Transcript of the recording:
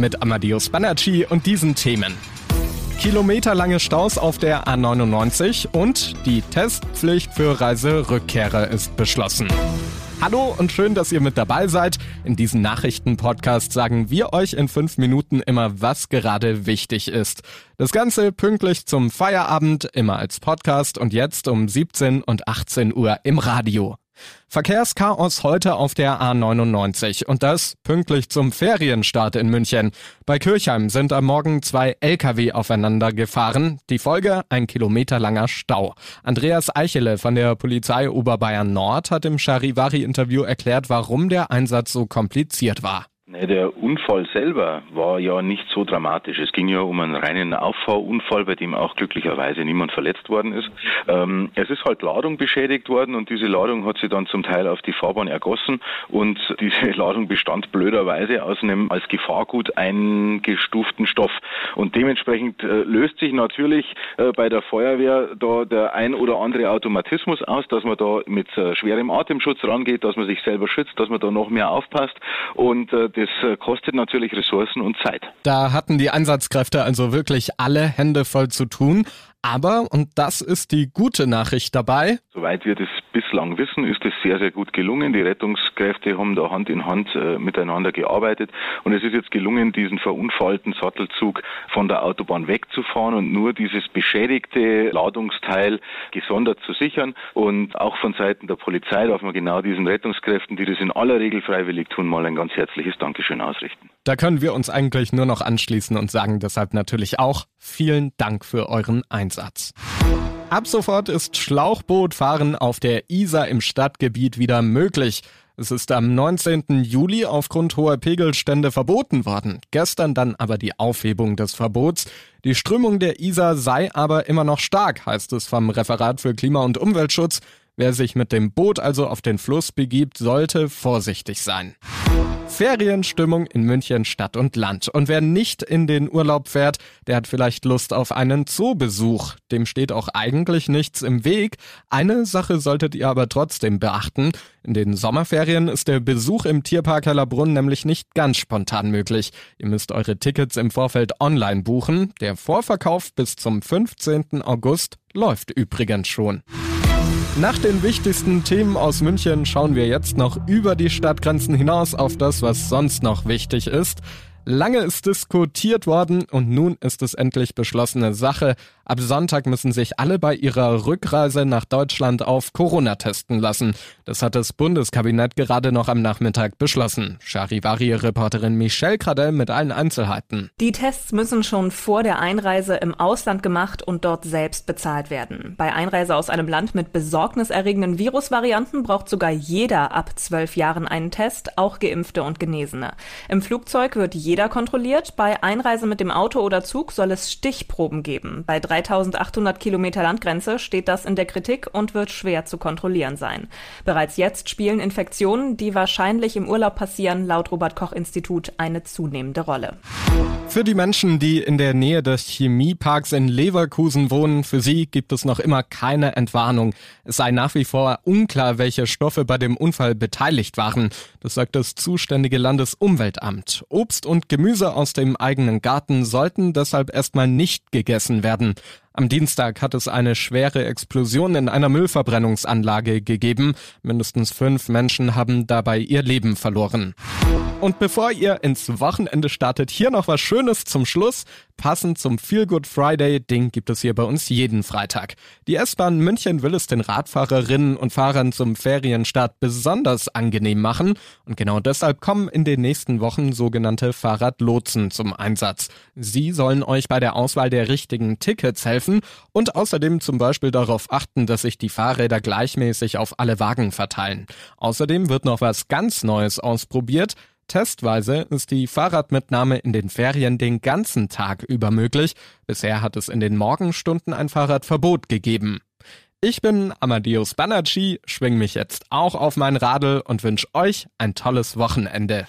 Mit Amadeus Banacci und diesen Themen. Kilometerlange Staus auf der A99 und die Testpflicht für Reiserückkehrer ist beschlossen. Hallo und schön, dass ihr mit dabei seid. In diesem Nachrichtenpodcast sagen wir euch in fünf Minuten immer, was gerade wichtig ist. Das Ganze pünktlich zum Feierabend, immer als Podcast und jetzt um 17 und 18 Uhr im Radio. Verkehrschaos heute auf der A99 und das pünktlich zum Ferienstart in München. Bei Kirchheim sind am Morgen zwei Lkw aufeinander gefahren. Die Folge ein kilometerlanger Stau. Andreas Eichele von der Polizei Oberbayern Nord hat im Charivari-Interview erklärt, warum der Einsatz so kompliziert war. Nee, der Unfall selber war ja nicht so dramatisch. Es ging ja um einen reinen Auffahrunfall, bei dem auch glücklicherweise niemand verletzt worden ist. Ähm, es ist halt Ladung beschädigt worden und diese Ladung hat sich dann zum Teil auf die Fahrbahn ergossen und diese Ladung bestand blöderweise aus einem als Gefahrgut eingestuften Stoff. Und dementsprechend äh, löst sich natürlich äh, bei der Feuerwehr da der ein oder andere Automatismus aus, dass man da mit äh, schwerem Atemschutz rangeht, dass man sich selber schützt, dass man da noch mehr aufpasst und äh, das äh, kostet natürlich Ressourcen und Zeit. Da hatten die Einsatzkräfte also wirklich alle Hände voll zu tun. Aber, und das ist die gute Nachricht dabei, Soweit wir das bislang wissen, ist es sehr, sehr gut gelungen. Die Rettungskräfte haben da Hand in Hand äh, miteinander gearbeitet und es ist jetzt gelungen, diesen verunfallten Sattelzug von der Autobahn wegzufahren und nur dieses beschädigte Ladungsteil gesondert zu sichern. Und auch von Seiten der Polizei darf man genau diesen Rettungskräften, die das in aller Regel freiwillig tun, mal ein ganz herzliches Dankeschön ausrichten. Da können wir uns eigentlich nur noch anschließen und sagen deshalb natürlich auch vielen Dank für euren Einsatz. Ab sofort ist Schlauchbootfahren auf der Isar im Stadtgebiet wieder möglich. Es ist am 19. Juli aufgrund hoher Pegelstände verboten worden. Gestern dann aber die Aufhebung des Verbots. Die Strömung der Isar sei aber immer noch stark, heißt es vom Referat für Klima- und Umweltschutz. Wer sich mit dem Boot also auf den Fluss begibt, sollte vorsichtig sein. Ferienstimmung in München Stadt und Land. Und wer nicht in den Urlaub fährt, der hat vielleicht Lust auf einen Zoobesuch. Dem steht auch eigentlich nichts im Weg. Eine Sache solltet ihr aber trotzdem beachten. In den Sommerferien ist der Besuch im Tierpark Hellerbrunn nämlich nicht ganz spontan möglich. Ihr müsst eure Tickets im Vorfeld online buchen. Der Vorverkauf bis zum 15. August läuft übrigens schon. Nach den wichtigsten Themen aus München schauen wir jetzt noch über die Stadtgrenzen hinaus auf das, was sonst noch wichtig ist. Lange ist diskutiert worden und nun ist es endlich beschlossene Sache. Ab Sonntag müssen sich alle bei ihrer Rückreise nach Deutschland auf Corona testen lassen. Das hat das Bundeskabinett gerade noch am Nachmittag beschlossen. Charivari-Reporterin Michelle Cradell mit allen Einzelheiten. Die Tests müssen schon vor der Einreise im Ausland gemacht und dort selbst bezahlt werden. Bei Einreise aus einem Land mit besorgniserregenden Virusvarianten braucht sogar jeder ab zwölf Jahren einen Test, auch Geimpfte und Genesene. Im Flugzeug wird kontrolliert. Bei Einreise mit dem Auto oder Zug soll es Stichproben geben. Bei 3800 Kilometer Landgrenze steht das in der Kritik und wird schwer zu kontrollieren sein. Bereits jetzt spielen Infektionen, die wahrscheinlich im Urlaub passieren, laut Robert Koch Institut eine zunehmende Rolle. Für die Menschen, die in der Nähe des Chemieparks in Leverkusen wohnen, für sie gibt es noch immer keine Entwarnung. Es sei nach wie vor unklar, welche Stoffe bei dem Unfall beteiligt waren. Das sagt das zuständige Landesumweltamt. Obst und Gemüse aus dem eigenen Garten sollten deshalb erstmal nicht gegessen werden. Am Dienstag hat es eine schwere Explosion in einer Müllverbrennungsanlage gegeben. Mindestens fünf Menschen haben dabei ihr Leben verloren. Und bevor ihr ins Wochenende startet, hier noch was Schönes zum Schluss. Passend zum Feel Good Friday, Ding gibt es hier bei uns jeden Freitag. Die S-Bahn München will es den Radfahrerinnen und Fahrern zum Ferienstart besonders angenehm machen. Und genau deshalb kommen in den nächsten Wochen sogenannte Fahrradlotsen zum Einsatz. Sie sollen euch bei der Auswahl der richtigen Tickets helfen und außerdem zum Beispiel darauf achten, dass sich die Fahrräder gleichmäßig auf alle Wagen verteilen. Außerdem wird noch was ganz Neues ausprobiert. Testweise ist die Fahrradmitnahme in den Ferien den ganzen Tag über möglich. Bisher hat es in den Morgenstunden ein Fahrradverbot gegeben. Ich bin Amadeus Banacci, schwing mich jetzt auch auf mein Radl und wünsche euch ein tolles Wochenende.